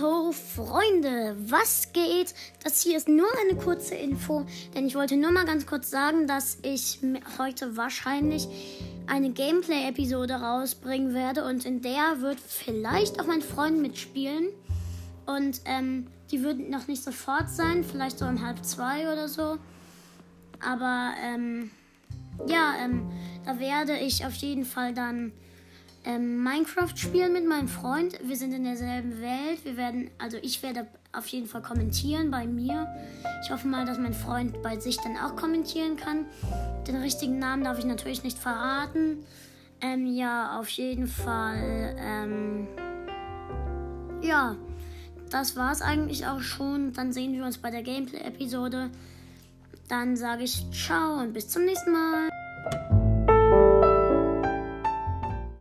Freunde, was geht? Das hier ist nur eine kurze Info, denn ich wollte nur mal ganz kurz sagen, dass ich heute wahrscheinlich eine Gameplay-Episode rausbringen werde und in der wird vielleicht auch mein Freund mitspielen. Und ähm, die wird noch nicht sofort sein, vielleicht so um halb zwei oder so. Aber ähm, ja, ähm, da werde ich auf jeden Fall dann ähm, Minecraft spielen mit meinem Freund. Wir sind in derselben Welt. Wir werden, also ich werde auf jeden Fall kommentieren bei mir. Ich hoffe mal, dass mein Freund bei sich dann auch kommentieren kann. Den richtigen Namen darf ich natürlich nicht verraten. Ähm, ja, auf jeden Fall. Ähm, ja, das war's eigentlich auch schon. Dann sehen wir uns bei der Gameplay-Episode. Dann sage ich ciao und bis zum nächsten Mal.